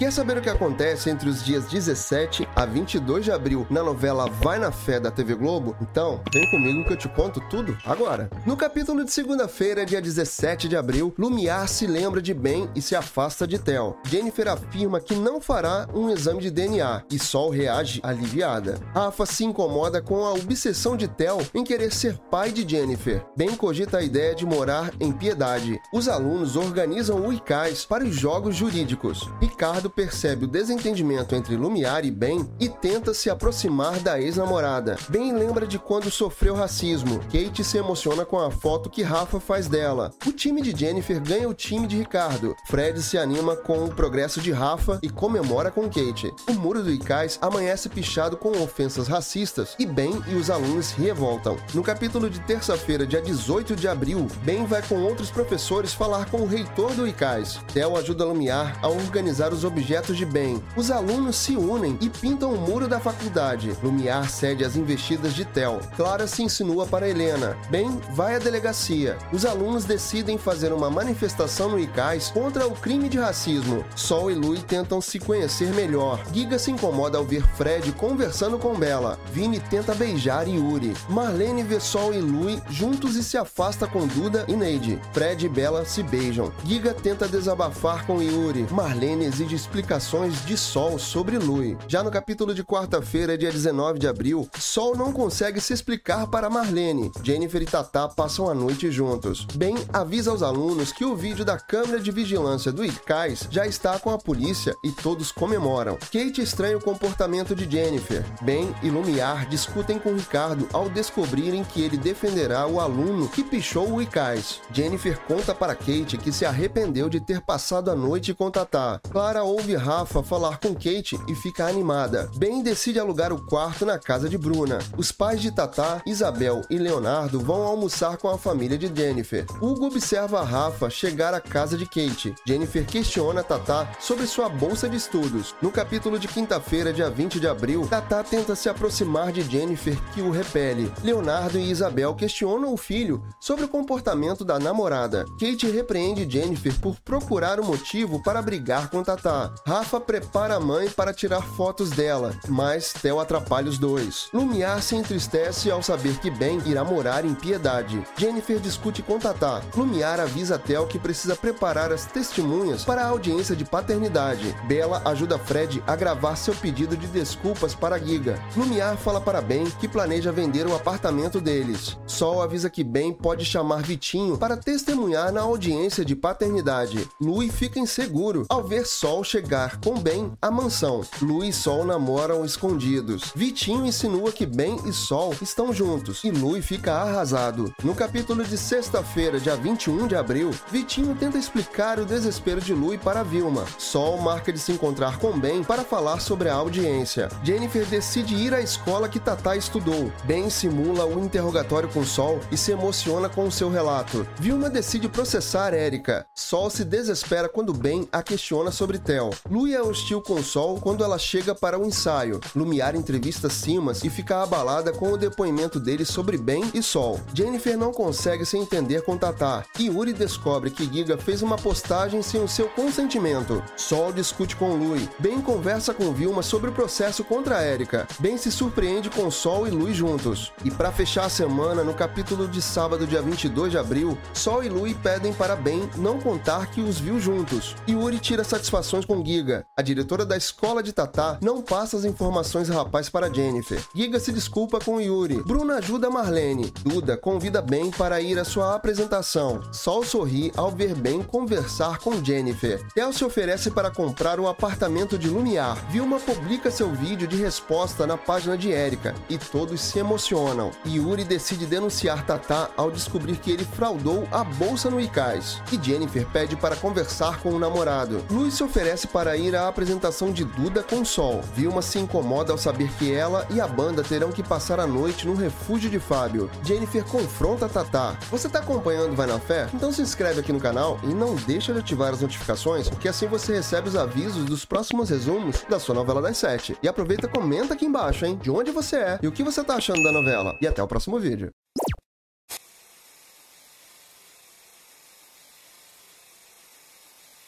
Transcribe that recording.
Quer saber o que acontece entre os dias 17 a 22 de abril na novela Vai na Fé da TV Globo? Então, vem comigo que eu te conto tudo agora. No capítulo de segunda-feira, dia 17 de abril, Lumiar se lembra de Ben e se afasta de Tel. Jennifer afirma que não fará um exame de DNA e Sol reage aliviada. Rafa se incomoda com a obsessão de Tel em querer ser pai de Jennifer. Ben cogita a ideia de morar em Piedade. Os alunos organizam o ICAS para os jogos jurídicos. Ricardo Percebe o desentendimento entre Lumiar e Ben e tenta se aproximar da ex-namorada. Ben lembra de quando sofreu racismo. Kate se emociona com a foto que Rafa faz dela. O time de Jennifer ganha o time de Ricardo. Fred se anima com o progresso de Rafa e comemora com Kate. O muro do Icais amanhece pichado com ofensas racistas e Ben e os alunos revoltam. No capítulo de terça-feira, dia 18 de abril, Ben vai com outros professores falar com o reitor do Icais. Theo ajuda Lumiar a organizar os objetivos objetos de bem. Os alunos se unem e pintam o muro da faculdade. Lumiar cede as investidas de Tel. Clara se insinua para Helena. Ben vai à delegacia. Os alunos decidem fazer uma manifestação no ICAS contra o crime de racismo. Sol e Lui tentam se conhecer melhor. Giga se incomoda ao ver Fred conversando com Bella. Vini tenta beijar Yuri. Marlene vê Sol e Lui juntos e se afasta com Duda e Neide. Fred e Bella se beijam. Giga tenta desabafar com Yuri. Marlene exige explicações de Sol sobre Lui. Já no capítulo de quarta-feira, dia 19 de abril, Sol não consegue se explicar para Marlene. Jennifer e Tata passam a noite juntos. Ben avisa aos alunos que o vídeo da câmera de vigilância do ICAIS já está com a polícia e todos comemoram. Kate estranha o comportamento de Jennifer. Ben e Lumiar discutem com Ricardo ao descobrirem que ele defenderá o aluno que pichou o ICAIS. Jennifer conta para Kate que se arrependeu de ter passado a noite com Tata. Clara ouve ouve Rafa falar com Kate e fica animada. Ben decide alugar o quarto na casa de Bruna. Os pais de Tatá, Isabel e Leonardo vão almoçar com a família de Jennifer. Hugo observa Rafa chegar à casa de Kate. Jennifer questiona Tatá sobre sua bolsa de estudos. No capítulo de quinta-feira, dia 20 de abril, Tatá tenta se aproximar de Jennifer, que o repele. Leonardo e Isabel questionam o filho sobre o comportamento da namorada. Kate repreende Jennifer por procurar o um motivo para brigar com Tatá. Rafa prepara a mãe para tirar fotos dela, mas Theo atrapalha os dois. Lumiar se entristece ao saber que Ben irá morar em Piedade. Jennifer discute com Tatá. Lumiar avisa Theo que precisa preparar as testemunhas para a audiência de paternidade. Bella ajuda Fred a gravar seu pedido de desculpas para Giga. Lumiar fala para Ben que planeja vender o apartamento deles. Sol avisa que Ben pode chamar Vitinho para testemunhar na audiência de paternidade. Lui fica inseguro ao ver Sol chegar com Ben à mansão. Lu e Sol namoram escondidos. Vitinho insinua que Ben e Sol estão juntos e Lu fica arrasado. No capítulo de sexta-feira, dia 21 de abril, Vitinho tenta explicar o desespero de Lu para Vilma. Sol marca de se encontrar com Ben para falar sobre a audiência. Jennifer decide ir à escola que Tatá estudou. Ben simula o interrogatório com Sol e se emociona com o seu relato. Vilma decide processar Erika. Sol se desespera quando Ben a questiona sobre Theo. Lui é hostil com Sol quando ela chega para o ensaio. Lumiar entrevista Simas e fica abalada com o depoimento dele sobre Ben e Sol. Jennifer não consegue se entender com Tatá. Yuri descobre que Giga fez uma postagem sem o seu consentimento. Sol discute com Lui. Ben conversa com Vilma sobre o processo contra Erika. Ben se surpreende com Sol e Lui juntos. E para fechar a semana, no capítulo de sábado, dia 22 de abril, Sol e Lui pedem para Ben não contar que os viu juntos. Yuri tira satisfações com Giga. A diretora da escola de Tatá não passa as informações rapaz para Jennifer. Giga se desculpa com Yuri. Bruna ajuda Marlene. Duda convida Ben para ir à sua apresentação. Sol sorri ao ver Ben conversar com Jennifer. El se oferece para comprar o apartamento de Lumiar. Vilma publica seu vídeo de resposta na página de Erika e todos se emocionam. Yuri decide denunciar Tatá ao descobrir que ele fraudou a bolsa no ICAS. E Jennifer pede para conversar com o namorado. Luiz se oferece para ir à apresentação de Duda com Sol. Vilma se incomoda ao saber que ela e a banda terão que passar a noite no refúgio de Fábio. Jennifer confronta Tatá. Você tá acompanhando Vai na Fé? Então se inscreve aqui no canal e não deixa de ativar as notificações, porque assim você recebe os avisos dos próximos resumos da sua novela das sete. E aproveita e comenta aqui embaixo, hein? De onde você é e o que você tá achando da novela. E até o próximo vídeo.